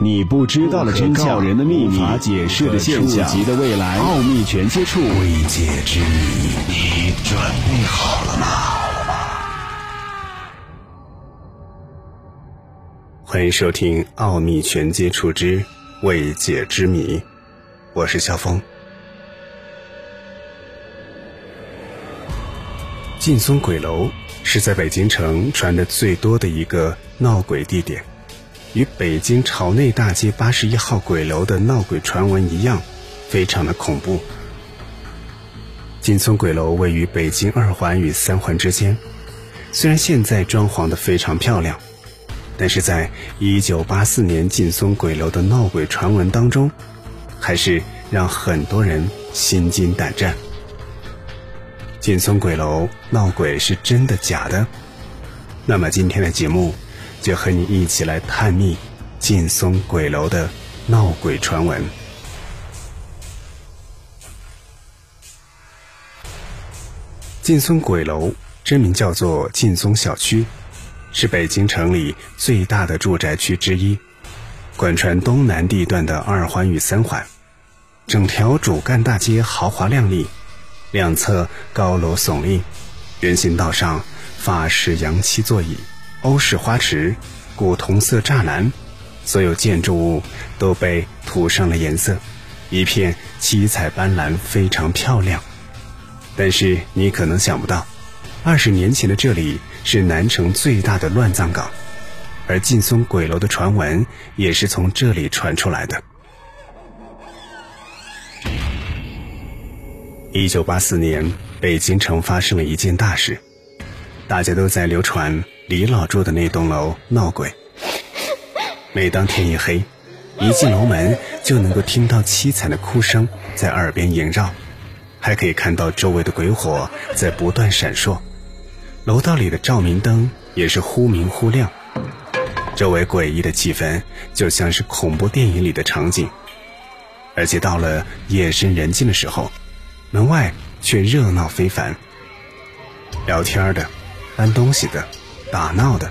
你不知道的真相，人的秘密，无法解释的现象，级的未来，奥秘全接触，未解之谜，你准备好了吗？欢迎收听《奥秘全接触之未解之谜》，我是肖峰。劲松鬼楼是在北京城传的最多的一个闹鬼地点。与北京朝内大街八十一号鬼楼的闹鬼传闻一样，非常的恐怖。劲松鬼楼位于北京二环与三环之间，虽然现在装潢的非常漂亮，但是在一九八四年劲松鬼楼的闹鬼传闻当中，还是让很多人心惊胆战。劲松鬼楼闹鬼是真的假的？那么今天的节目。就和你一起来探秘劲松鬼楼的闹鬼传闻。劲松鬼楼真名叫做劲松小区，是北京城里最大的住宅区之一，贯穿东南地段的二环与三环，整条主干大街豪华亮丽，两侧高楼耸立，人行道上法式洋漆座椅。欧式花池、古铜色栅栏，所有建筑物都被涂上了颜色，一片七彩斑斓，非常漂亮。但是你可能想不到，二十年前的这里是南城最大的乱葬岗，而劲松鬼楼的传闻也是从这里传出来的。一九八四年，北京城发生了一件大事，大家都在流传。李老住的那栋楼闹鬼，每当天一黑，一进楼门就能够听到凄惨的哭声在耳边萦绕，还可以看到周围的鬼火在不断闪烁，楼道里的照明灯也是忽明忽亮，周围诡异的气氛就像是恐怖电影里的场景，而且到了夜深人静的时候，门外却热闹非凡，聊天的，搬东西的。打闹的、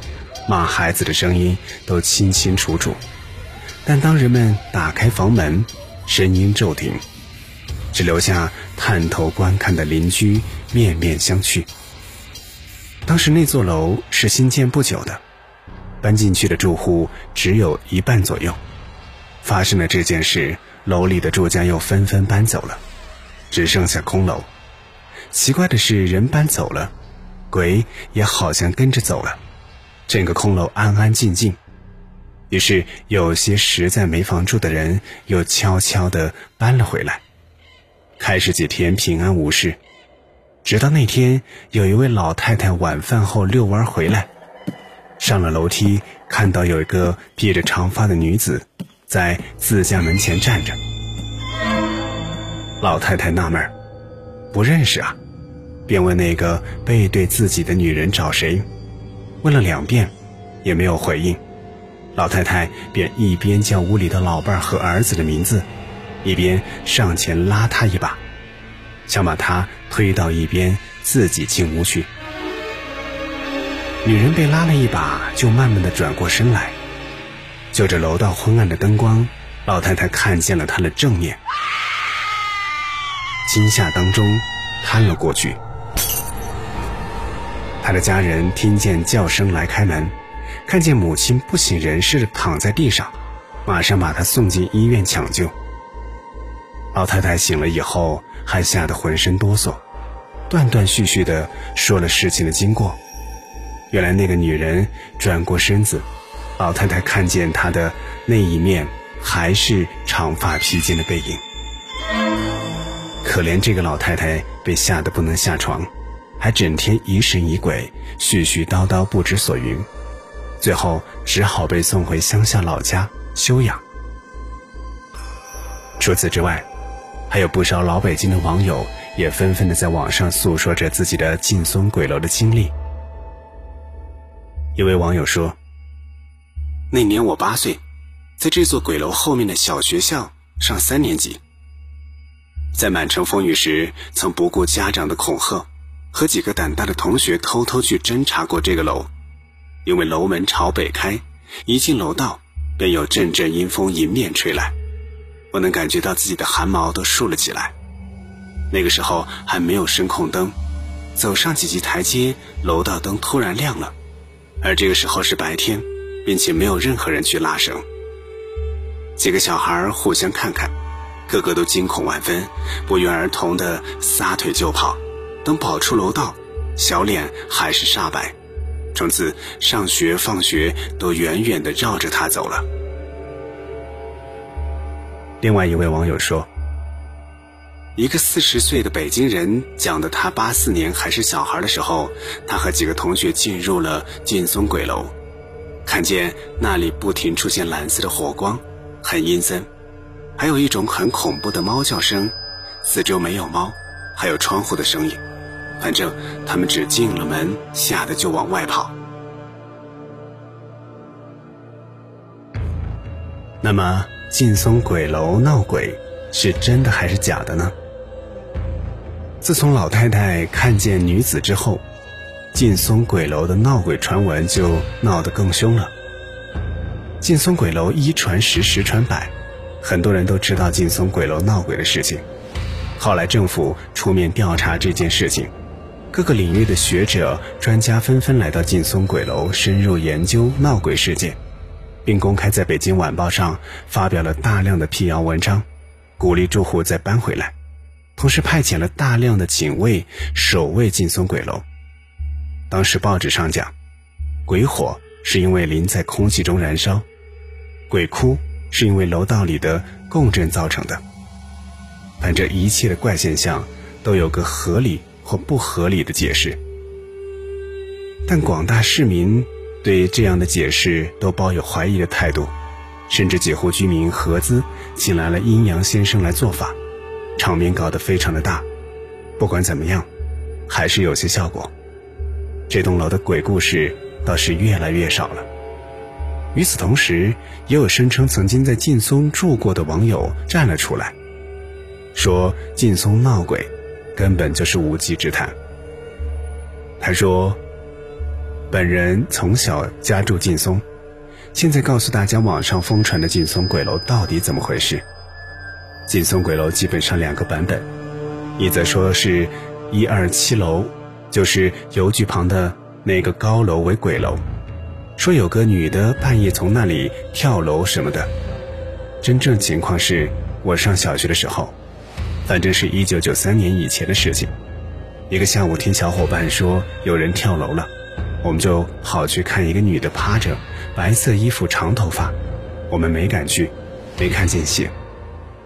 骂孩子的声音都清清楚楚，但当人们打开房门，声音骤停，只留下探头观看的邻居面面相觑。当时那座楼是新建不久的，搬进去的住户只有一半左右。发生了这件事，楼里的住家又纷纷搬走了，只剩下空楼。奇怪的是，人搬走了。鬼也好像跟着走了，整个空楼安安静静。于是有些实在没房住的人又悄悄地搬了回来，开始几天平安无事。直到那天，有一位老太太晚饭后遛弯回来，上了楼梯，看到有一个披着长发的女子在自家门前站着。老太太纳闷不认识啊。便问那个背对自己的女人找谁，问了两遍，也没有回应。老太太便一边叫屋里的老伴儿和儿子的名字，一边上前拉他一把，想把他推到一边，自己进屋去。女人被拉了一把，就慢慢的转过身来，就着楼道昏暗的灯光，老太太看见了他的正面，惊吓当中瘫了过去。他的家人听见叫声来开门，看见母亲不省人事的躺在地上，马上把她送进医院抢救。老太太醒了以后还吓得浑身哆嗦，断断续续的说了事情的经过。原来那个女人转过身子，老太太看见她的那一面还是长发披肩的背影。可怜这个老太太被吓得不能下床。还整天疑神疑鬼、絮絮叨叨不知所云，最后只好被送回乡下老家休养。除此之外，还有不少老北京的网友也纷纷的在网上诉说着自己的劲松鬼楼的经历。一位网友说：“那年我八岁，在这座鬼楼后面的小学校上三年级，在满城风雨时，曾不顾家长的恐吓。”和几个胆大的同学偷偷去侦查过这个楼，因为楼门朝北开，一进楼道便有阵阵阴风迎面吹来，我能感觉到自己的汗毛都竖了起来。那个时候还没有声控灯，走上几级台阶，楼道灯突然亮了，而这个时候是白天，并且没有任何人去拉绳。几个小孩互相看看，个个都惊恐万分，不约而同的撒腿就跑。等跑出楼道，小脸还是煞白。从此上学放学都远远的绕着他走了。另外一位网友说：“一个四十岁的北京人讲的，他八四年还是小孩的时候，他和几个同学进入了劲松鬼楼，看见那里不停出现蓝色的火光。”很阴森，还有一种很恐怖的猫叫声，四周没有猫，还有窗户的声音。反正他们只进了门，吓得就往外跑。那么，劲松鬼楼闹鬼是真的还是假的呢？自从老太太看见女子之后，劲松鬼楼的闹鬼传闻就闹得更凶了。劲松鬼楼一传十，十传百，很多人都知道劲松鬼楼闹鬼的事情。后来政府出面调查这件事情，各个领域的学者、专家纷纷来到劲松鬼楼深入研究闹鬼事件，并公开在北京晚报上发表了大量的辟谣文章，鼓励住户再搬回来，同时派遣了大量的警卫守卫劲松鬼楼。当时报纸上讲，鬼火是因为磷在空气中燃烧。鬼哭是因为楼道里的共振造成的。反正一切的怪现象都有个合理或不合理的解释，但广大市民对这样的解释都抱有怀疑的态度，甚至几户居民合资请来了阴阳先生来做法，场面搞得非常的大。不管怎么样，还是有些效果。这栋楼的鬼故事倒是越来越少了。与此同时，也有声称曾经在劲松住过的网友站了出来，说劲松闹鬼，根本就是无稽之谈。他说：“本人从小家住劲松，现在告诉大家网上疯传的劲松鬼楼到底怎么回事。劲松鬼楼基本上两个版本，一则说是一二七楼，就是邮局旁的那个高楼为鬼楼。”说有个女的半夜从那里跳楼什么的，真正情况是我上小学的时候，反正是一九九三年以前的事情。一个下午听小伙伴说有人跳楼了，我们就跑去看一个女的趴着，白色衣服长头发，我们没敢去，没看见血。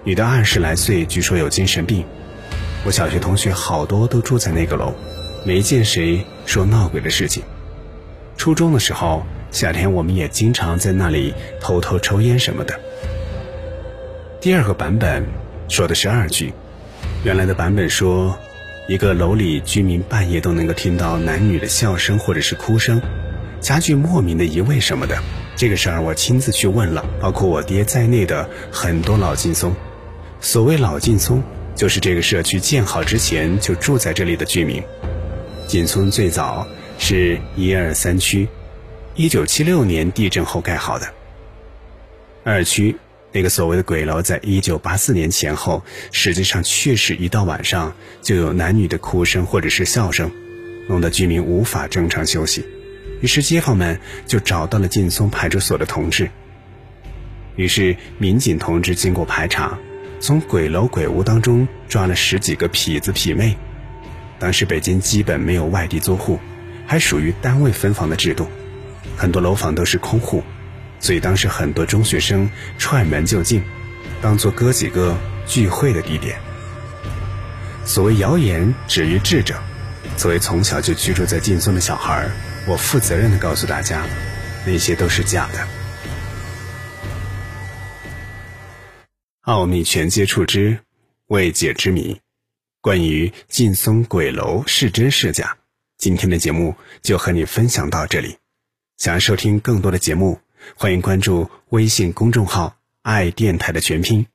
女的二十来岁，据说有精神病。我小学同学好多都住在那个楼，没见谁说闹鬼的事情。初中的时候。夏天我们也经常在那里偷偷抽烟什么的。第二个版本说的是二句，原来的版本说，一个楼里居民半夜都能够听到男女的笑声或者是哭声，家具莫名的移位什么的。这个事儿我亲自去问了，包括我爹在内的很多老劲松。所谓老劲松，就是这个社区建好之前就住在这里的居民。劲松最早是一二三区。一九七六年地震后盖好的二区那个所谓的鬼楼，在一九八四年前后，实际上确实一到晚上就有男女的哭声或者是笑声，弄得居民无法正常休息。于是街坊们就找到了劲松派出所的同志。于是民警同志经过排查，从鬼楼鬼屋当中抓了十几个痞子痞妹。当时北京基本没有外地租户，还属于单位分房的制度。很多楼房都是空户，所以当时很多中学生踹门就进，当做哥几个聚会的地点。所谓谣言止于智者，作为从小就居住在劲松的小孩，我负责任的告诉大家，那些都是假的。奥秘全接触之未解之谜，关于劲松鬼楼是真是假，今天的节目就和你分享到这里。想要收听更多的节目，欢迎关注微信公众号“爱电台”的全拼。